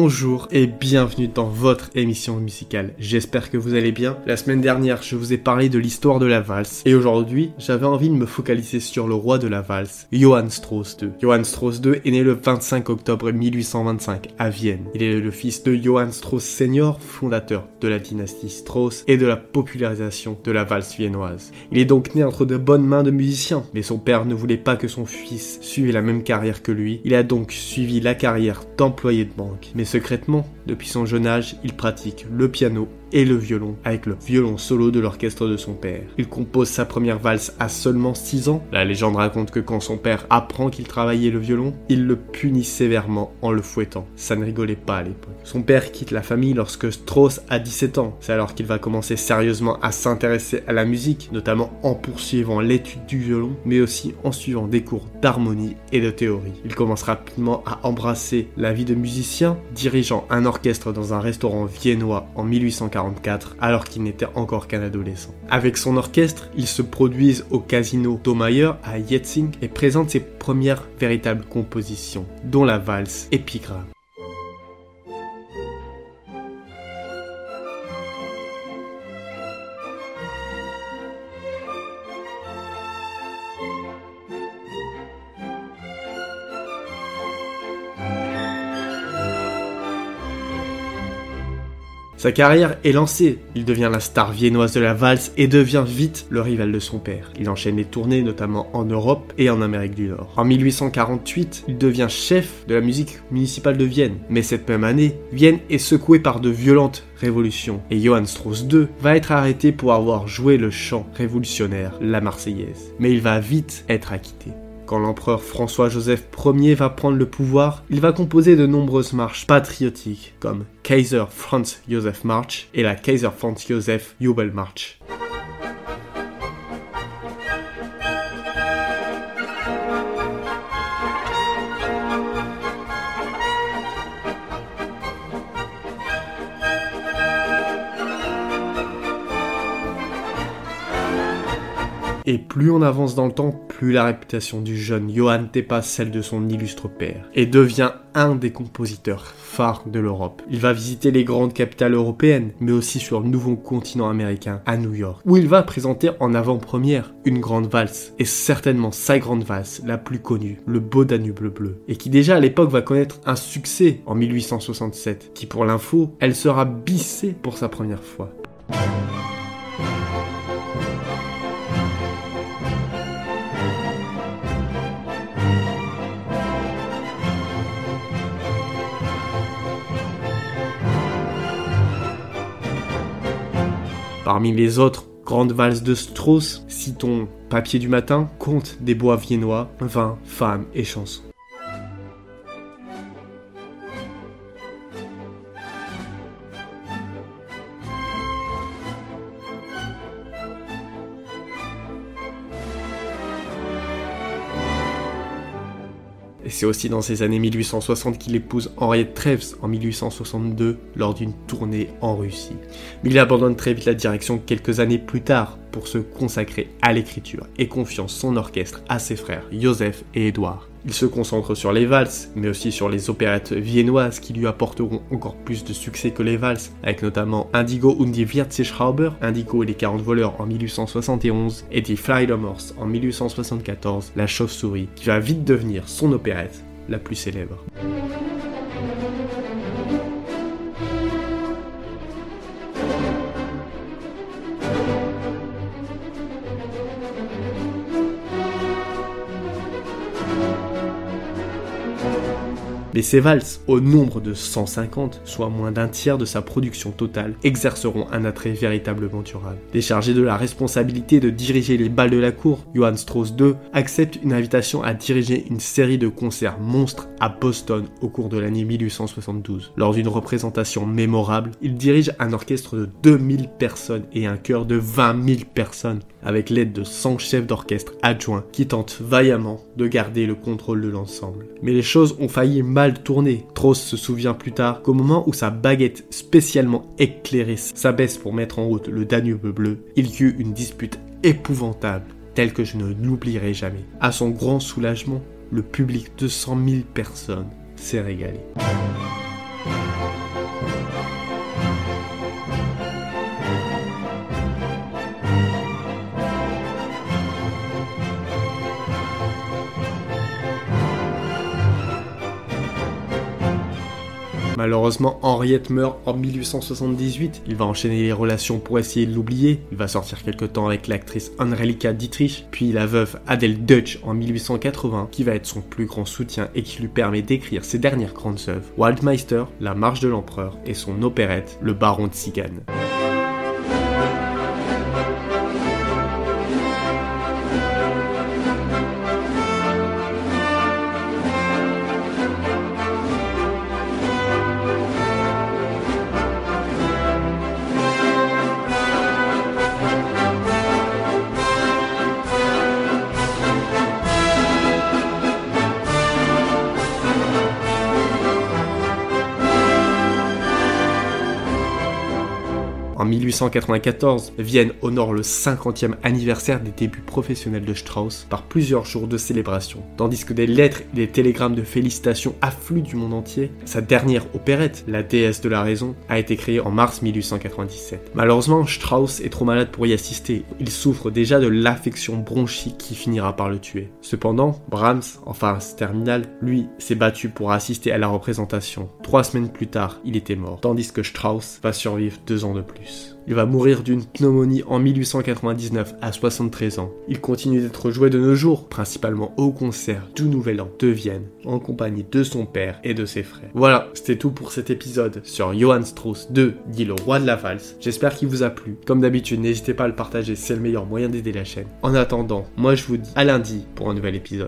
Bonjour et bienvenue dans votre émission musicale. J'espère que vous allez bien. La semaine dernière, je vous ai parlé de l'histoire de la valse et aujourd'hui, j'avais envie de me focaliser sur le roi de la valse, Johann Strauss II. Johann Strauss II est né le 25 octobre 1825 à Vienne. Il est le fils de Johann Strauss senior, fondateur de la dynastie Strauss et de la popularisation de la valse viennoise. Il est donc né entre de bonnes mains de musiciens, mais son père ne voulait pas que son fils suive la même carrière que lui. Il a donc suivi la carrière d'employé de banque secrètement, depuis son jeune âge, il pratique le piano et le violon avec le violon solo de l'orchestre de son père. Il compose sa première valse à seulement 6 ans. La légende raconte que quand son père apprend qu'il travaillait le violon, il le punit sévèrement en le fouettant. Ça ne rigolait pas à l'époque. Son père quitte la famille lorsque Strauss a 17 ans. C'est alors qu'il va commencer sérieusement à s'intéresser à la musique, notamment en poursuivant l'étude du violon, mais aussi en suivant des cours d'harmonie et de théorie. Il commence rapidement à embrasser la vie de musicien, dirigeant un orchestre dans un restaurant viennois en 1840 alors qu'il n'était encore qu'un adolescent. Avec son orchestre, il se produisent au casino Domayer à Yetzing et présente ses premières véritables compositions, dont la valse Épigramme. Sa carrière est lancée, il devient la star viennoise de la valse et devient vite le rival de son père. Il enchaîne les tournées notamment en Europe et en Amérique du Nord. En 1848, il devient chef de la musique municipale de Vienne. Mais cette même année, Vienne est secouée par de violentes révolutions et Johann Strauss II va être arrêté pour avoir joué le chant révolutionnaire, la Marseillaise. Mais il va vite être acquitté. Quand l'empereur François-Joseph Ier va prendre le pouvoir, il va composer de nombreuses marches patriotiques comme Kaiser Franz Joseph March et la Kaiser Franz Joseph Jubelmarch. Et plus on avance dans le temps, plus la réputation du jeune Johann dépasse celle de son illustre père et devient un des compositeurs phares de l'Europe. Il va visiter les grandes capitales européennes, mais aussi sur le nouveau continent américain, à New York, où il va présenter en avant-première une grande valse, et certainement sa grande valse la plus connue, le Beau Danube bleu, et qui déjà à l'époque va connaître un succès en 1867, qui pour l'info, elle sera bissée pour sa première fois. Parmi les autres grandes valses de Strauss, citons Papier du matin, Conte des bois viennois, Vin, Femmes et chansons. Et c'est aussi dans ces années 1860 qu'il épouse Henriette Treves en 1862 lors d'une tournée en Russie. Mais il abandonne très vite la direction quelques années plus tard pour se consacrer à l'écriture et confiant son orchestre à ses frères Joseph et Édouard. Il se concentre sur les valses, mais aussi sur les opérettes viennoises qui lui apporteront encore plus de succès que les valses, avec notamment Indigo und die Wirtschrauber, Indigo et les 40 voleurs en 1871, et Die Fledermaus en 1874, La chauve-souris, qui va vite devenir son opérette la plus célèbre. Mais ces valses, au nombre de 150, soit moins d'un tiers de sa production totale, exerceront un attrait véritablement durable. Déchargé de la responsabilité de diriger les balles de la cour, Johann Strauss II accepte une invitation à diriger une série de concerts monstres à Boston au cours de l'année 1872. Lors d'une représentation mémorable, il dirige un orchestre de 2000 personnes et un chœur de 20 000 personnes, avec l'aide de 100 chefs d'orchestre adjoints qui tentent vaillamment de garder le contrôle de l'ensemble. Mais les choses ont failli mal tourné. Trost se souvient plus tard qu'au moment où sa baguette spécialement éclairée s'abaisse pour mettre en route le Danube bleu, il y eut une dispute épouvantable, telle que je ne l'oublierai jamais. À son grand soulagement, le public de 100 000 personnes s'est régalé. Malheureusement, Henriette meurt en 1878. Il va enchaîner les relations pour essayer de l'oublier. Il va sortir quelque temps avec l'actrice Angelika Dietrich, puis la veuve Adele Dutch en 1880, qui va être son plus grand soutien et qui lui permet d'écrire ses dernières grandes œuvres, Waldmeister, La Marche de l'Empereur et son opérette, Le Baron de Sigane. En 1894, Vienne honore le 50e anniversaire des débuts professionnels de Strauss par plusieurs jours de célébration. Tandis que des lettres et des télégrammes de félicitations affluent du monde entier, sa dernière opérette, La déesse de la raison, a été créée en mars 1897. Malheureusement, Strauss est trop malade pour y assister. Il souffre déjà de l'affection bronchique qui finira par le tuer. Cependant, Brahms, en phase terminale, lui, s'est battu pour assister à la représentation. Trois semaines plus tard, il était mort, tandis que Strauss va survivre deux ans de plus. Il va mourir d'une pneumonie en 1899 à 73 ans. Il continue d'être joué de nos jours, principalement au concert du Nouvel An de Vienne, en compagnie de son père et de ses frères. Voilà, c'était tout pour cet épisode sur Johann Strauss 2, dit le roi de la valse. J'espère qu'il vous a plu. Comme d'habitude, n'hésitez pas à le partager, c'est le meilleur moyen d'aider la chaîne. En attendant, moi je vous dis à lundi pour un nouvel épisode.